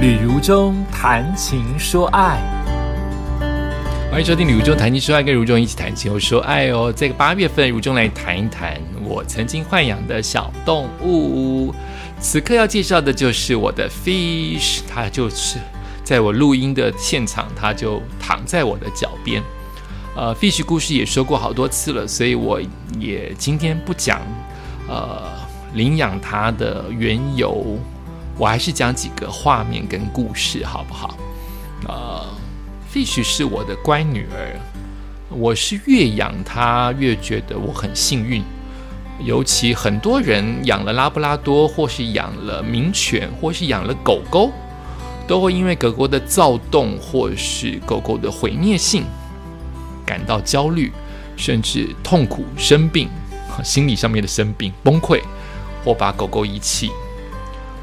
旅如中谈情说爱，欢迎收听《旅如中谈情说爱》，跟如中一起谈情说爱哦。这个八月份，如中来谈一谈我曾经豢养的小动物。此刻要介绍的就是我的 fish，它就是在我录音的现场，它就躺在我的脚边。呃，fish 故事也说过好多次了，所以我也今天不讲呃领养它的缘由。我还是讲几个画面跟故事，好不好？呃，Fish 是我的乖女儿，我是越养它越觉得我很幸运。尤其很多人养了拉布拉多，或是养了名犬，或是养了狗狗，都会因为狗狗的躁动，或是狗狗的毁灭性，感到焦虑，甚至痛苦、生病，心理上面的生病、崩溃，或把狗狗遗弃。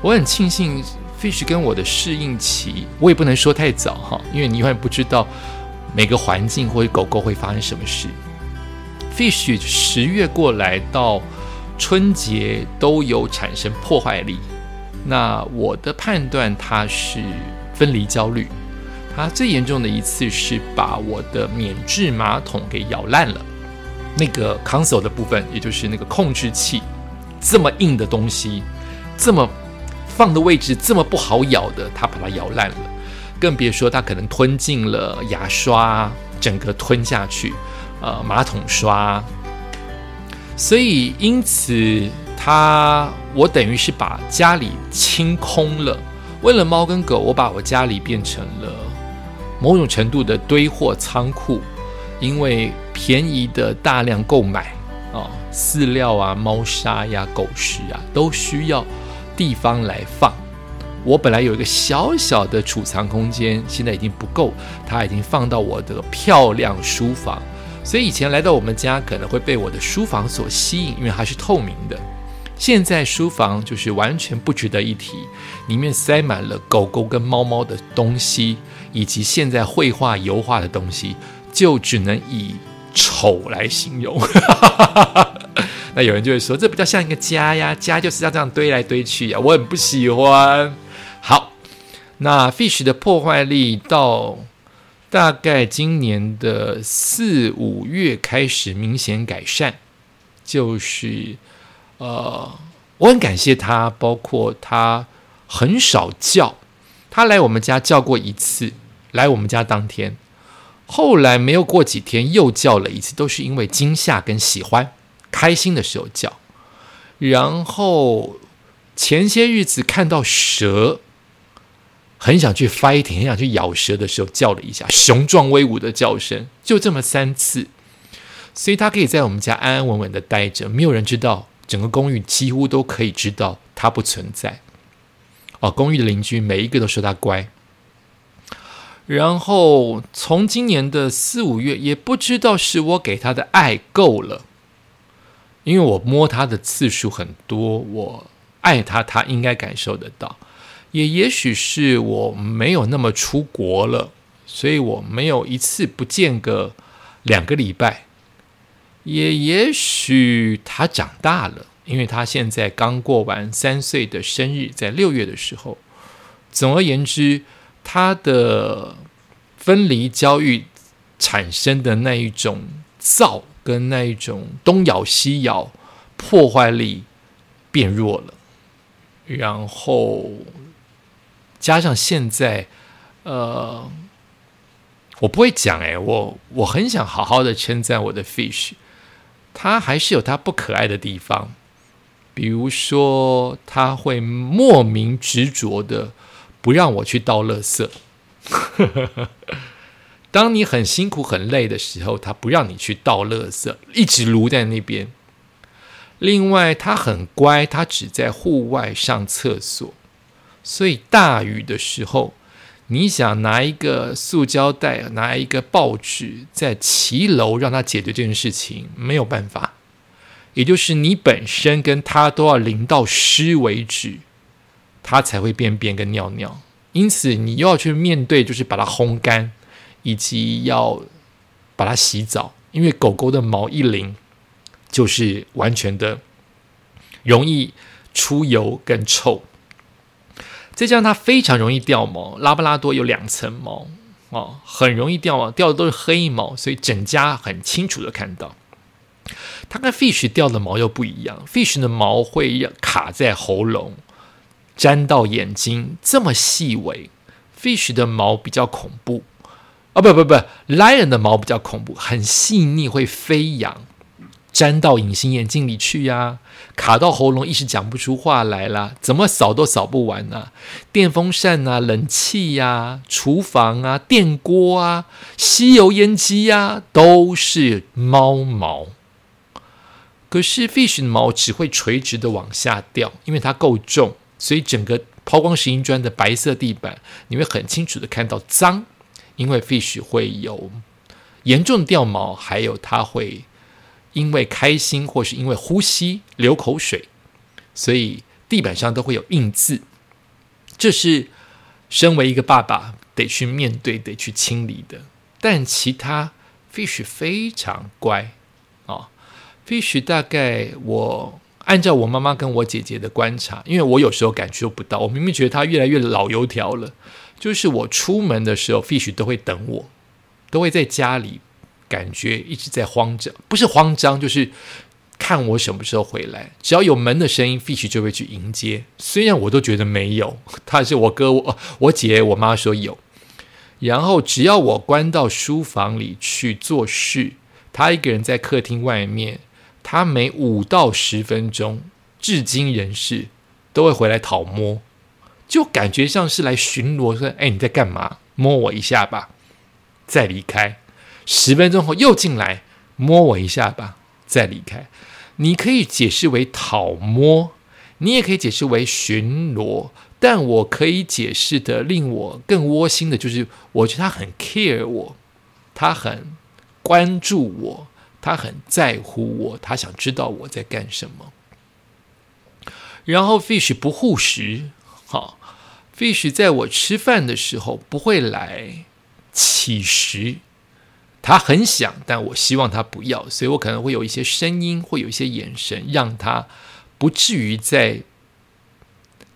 我很庆幸，Fish 跟我的适应期，我也不能说太早哈，因为你永远不知道每个环境或者狗狗会发生什么事。Fish 十月过来到春节都有产生破坏力，那我的判断它是分离焦虑。它最严重的一次是把我的免治马桶给咬烂了，那个 console 的部分，也就是那个控制器，这么硬的东西，这么。放的位置这么不好咬的，它把它咬烂了，更别说它可能吞进了牙刷，整个吞下去，呃，马桶刷。所以因此，它我等于是把家里清空了。为了猫跟狗，我把我家里变成了某种程度的堆货仓库，因为便宜的大量购买啊，饲料啊、猫砂呀、狗食啊，都需要。地方来放，我本来有一个小小的储藏空间，现在已经不够，它已经放到我的漂亮书房。所以以前来到我们家可能会被我的书房所吸引，因为它是透明的。现在书房就是完全不值得一提，里面塞满了狗狗跟猫猫的东西，以及现在绘画油画的东西，就只能以丑来形容。那有人就会说，这比较像一个家呀，家就是要这样堆来堆去呀，我很不喜欢。好，那 Fish 的破坏力到大概今年的四五月开始明显改善，就是呃，我很感谢他，包括他很少叫，他来我们家叫过一次，来我们家当天，后来没有过几天又叫了一次，都是因为惊吓跟喜欢。开心的时候叫，然后前些日子看到蛇，很想去 fighting，很想去咬蛇的时候叫了一下，雄壮威武的叫声，就这么三次，所以他可以在我们家安安稳稳的待着，没有人知道，整个公寓几乎都可以知道他不存在。哦，公寓的邻居每一个都说他乖。然后从今年的四五月，也不知道是我给他的爱够了。因为我摸它的次数很多，我爱它，它应该感受得到。也也许是我没有那么出国了，所以我没有一次不见个两个礼拜。也也许它长大了，因为它现在刚过完三岁的生日，在六月的时候。总而言之，它的分离焦虑产生的那一种躁。跟那一种东咬西咬，破坏力变弱了，然后加上现在，呃，我不会讲哎，我我很想好好的称赞我的 fish，它还是有它不可爱的地方，比如说它会莫名执着的不让我去倒垃圾。当你很辛苦、很累的时候，他不让你去倒垃圾，一直撸在那边。另外，他很乖，他只在户外上厕所。所以大雨的时候，你想拿一个塑胶袋、拿一个报纸在骑楼让他解决这件事情，没有办法。也就是你本身跟他都要淋到湿为止，他才会便便跟尿尿。因此，你又要去面对，就是把它烘干。以及要把它洗澡，因为狗狗的毛一淋，就是完全的容易出油跟臭。再加上它非常容易掉毛，拉布拉多有两层毛哦，很容易掉毛，掉的都是黑毛，所以整家很清楚的看到。它跟 fish 掉的毛又不一样，fish 的毛会卡在喉咙，粘到眼睛，这么细微。fish 的毛比较恐怖，啊不不不，lion 的毛比较恐怖，很细腻，会飞扬。粘到隐形眼镜里去呀，卡到喉咙，一时讲不出话来了，怎么扫都扫不完啊！电风扇啊，冷气呀，厨房啊，电锅啊，吸油烟机呀，都是猫毛。可是 fish 的毛只会垂直的往下掉，因为它够重，所以整个抛光石英砖的白色地板，你会很清楚的看到脏，因为 fish 会有严重掉毛，还有它会。因为开心，或是因为呼吸流口水，所以地板上都会有印字。这是身为一个爸爸得去面对、得去清理的。但其他 fish 非常乖啊，fish 大概我按照我妈妈跟我姐姐的观察，因为我有时候感受不到，我明明觉得它越来越老油条了。就是我出门的时候，fish 都会等我，都会在家里。感觉一直在慌张，不是慌张，就是看我什么时候回来。只要有门的声音，fish 就会去迎接。虽然我都觉得没有，他是我哥、我我姐、我妈说有。然后只要我关到书房里去做事，他一个人在客厅外面，他每五到十分钟，至今人事都会回来讨摸，就感觉像是来巡逻，说：“哎，你在干嘛？摸我一下吧，再离开。”十分钟后又进来摸我一下吧，再离开。你可以解释为讨摸，你也可以解释为巡逻，但我可以解释的令我更窝心的就是，我觉得他很 care 我，他很关注我，他很在乎我，他想知道我在干什么。然后 fish 不护食，好，fish 在我吃饭的时候不会来乞食。他很想，但我希望他不要，所以我可能会有一些声音，会有一些眼神，让他不至于在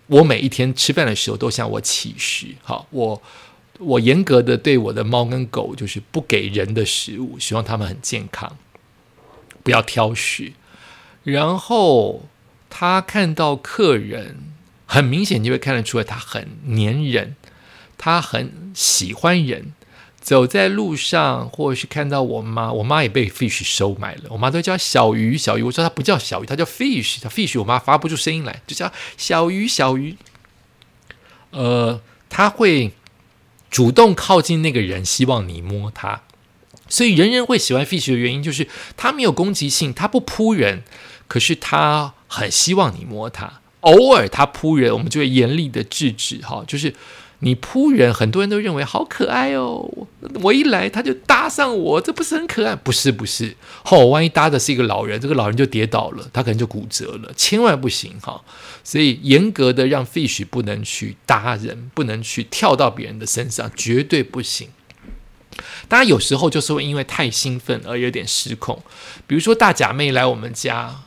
我每一天吃饭的时候都向我乞食。好，我我严格的对我的猫跟狗就是不给人的食物，希望它们很健康，不要挑食。然后他看到客人，很明显就会看得出来，他很粘人，他很喜欢人。走在路上，或者是看到我妈，我妈也被 fish 收买了。我妈都叫小鱼，小鱼。我说她不叫小鱼，她叫 fish。她 fish，我妈发不出声音来，就叫小鱼，小鱼。呃，他会主动靠近那个人，希望你摸它。所以人人会喜欢 fish 的原因，就是他没有攻击性，他不扑人，可是他很希望你摸他。偶尔他扑人，我们就会严厉的制止。哈，就是。你扑人，很多人都认为好可爱哦。我一来，他就搭上我，这不是很可爱？不是，不是。哦，万一搭的是一个老人，这个老人就跌倒了，他可能就骨折了，千万不行哈。所以严格的让 fish 不能去搭人，不能去跳到别人的身上，绝对不行。当然，有时候就是会因为太兴奋而有点失控。比如说大假妹来我们家，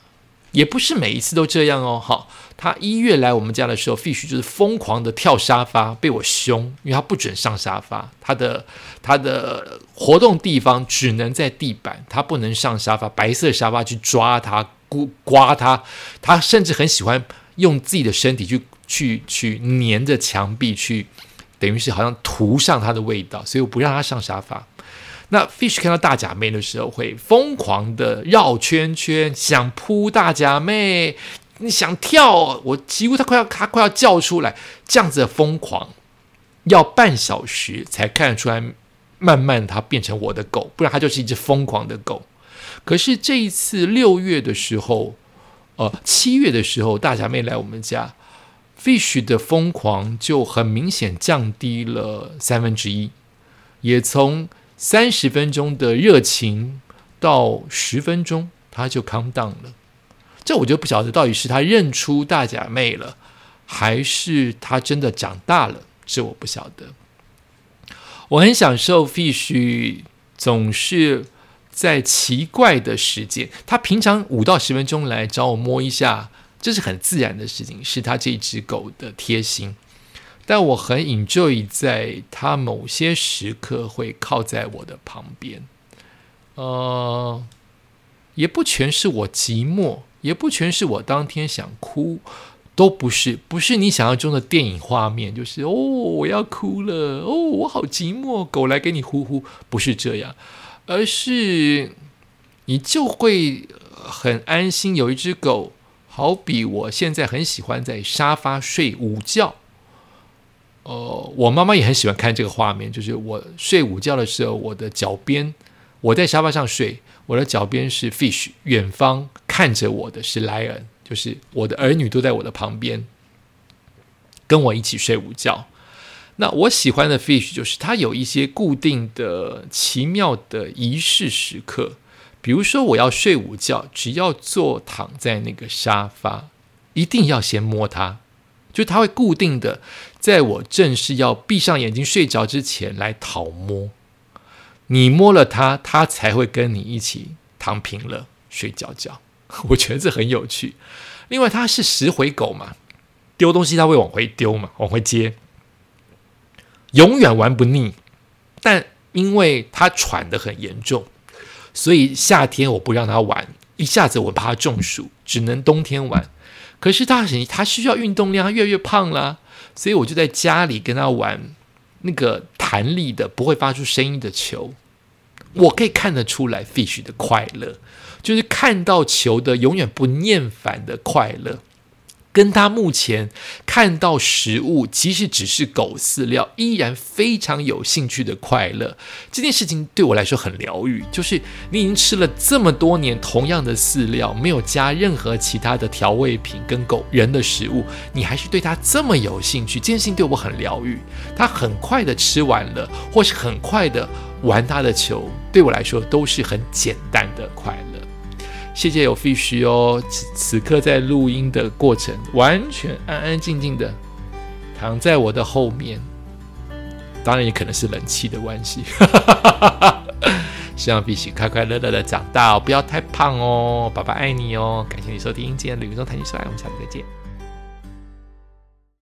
也不是每一次都这样哦。好。他一月来我们家的时候，fish 就是疯狂的跳沙发，被我凶，因为他不准上沙发，他的他的活动地方只能在地板，他不能上沙发，白色沙发去抓他、刮刮他，他甚至很喜欢用自己的身体去去去粘着墙壁，去等于是好像涂上他的味道，所以我不让他上沙发。那 fish 看到大假妹的时候，会疯狂的绕圈圈，想扑大假妹。你想跳，我几乎他快要他快要叫出来，这样子的疯狂，要半小时才看得出来。慢慢它变成我的狗，不然它就是一只疯狂的狗。可是这一次六月的时候，呃，七月的时候，大侠妹来我们家，fish 的疯狂就很明显降低了三分之一，也从三十分钟的热情到十分钟，它就 calm down 了。这我就不晓得到底是他认出大假妹了，还是他真的长大了。这我不晓得。我很享受 fish 总是在奇怪的时间，他平常五到十分钟来找我摸一下，这是很自然的事情，是他这只狗的贴心。但我很 enjoy 在他某些时刻会靠在我的旁边。呃，也不全是我寂寞，也不全是我当天想哭，都不是，不是你想象中的电影画面，就是哦，我要哭了，哦，我好寂寞，狗来给你呼呼，不是这样，而是你就会很安心，有一只狗，好比我现在很喜欢在沙发睡午觉。呃，我妈妈也很喜欢看这个画面，就是我睡午觉的时候，我的脚边，我在沙发上睡，我的脚边是 Fish，远方看着我的是 Lion，就是我的儿女都在我的旁边，跟我一起睡午觉。那我喜欢的 Fish 就是它有一些固定的奇妙的仪式时刻，比如说我要睡午觉，只要坐躺在那个沙发，一定要先摸它。就他会固定的，在我正式要闭上眼睛睡着之前来讨摸，你摸了它，它才会跟你一起躺平了睡觉觉。我觉得这很有趣。另外，它是拾回狗嘛，丢东西它会往回丢嘛，往回接，永远玩不腻。但因为它喘得很严重，所以夏天我不让它玩，一下子我怕它中暑，只能冬天玩。可是他很，他需要运动量，他越来越胖了，所以我就在家里跟他玩那个弹力的、不会发出声音的球。我可以看得出来，fish 的快乐，就是看到球的永远不厌烦的快乐。跟他目前看到食物，即使只是狗饲料，依然非常有兴趣的快乐，这件事情对我来说很疗愈。就是你已经吃了这么多年同样的饲料，没有加任何其他的调味品跟狗人的食物，你还是对它这么有兴趣，这件事情对我很疗愈。它很快的吃完了，或是很快的玩它的球，对我来说都是很简单的快乐。谢谢有 fish 哦，此此刻在录音的过程，完全安安静静的躺在我的后面，当然也可能是冷气的关系。希望 fish 快快乐乐的长大哦，不要太胖哦，爸爸爱你哦，感谢你收听今天的旅中谈情说爱，我们下次再见。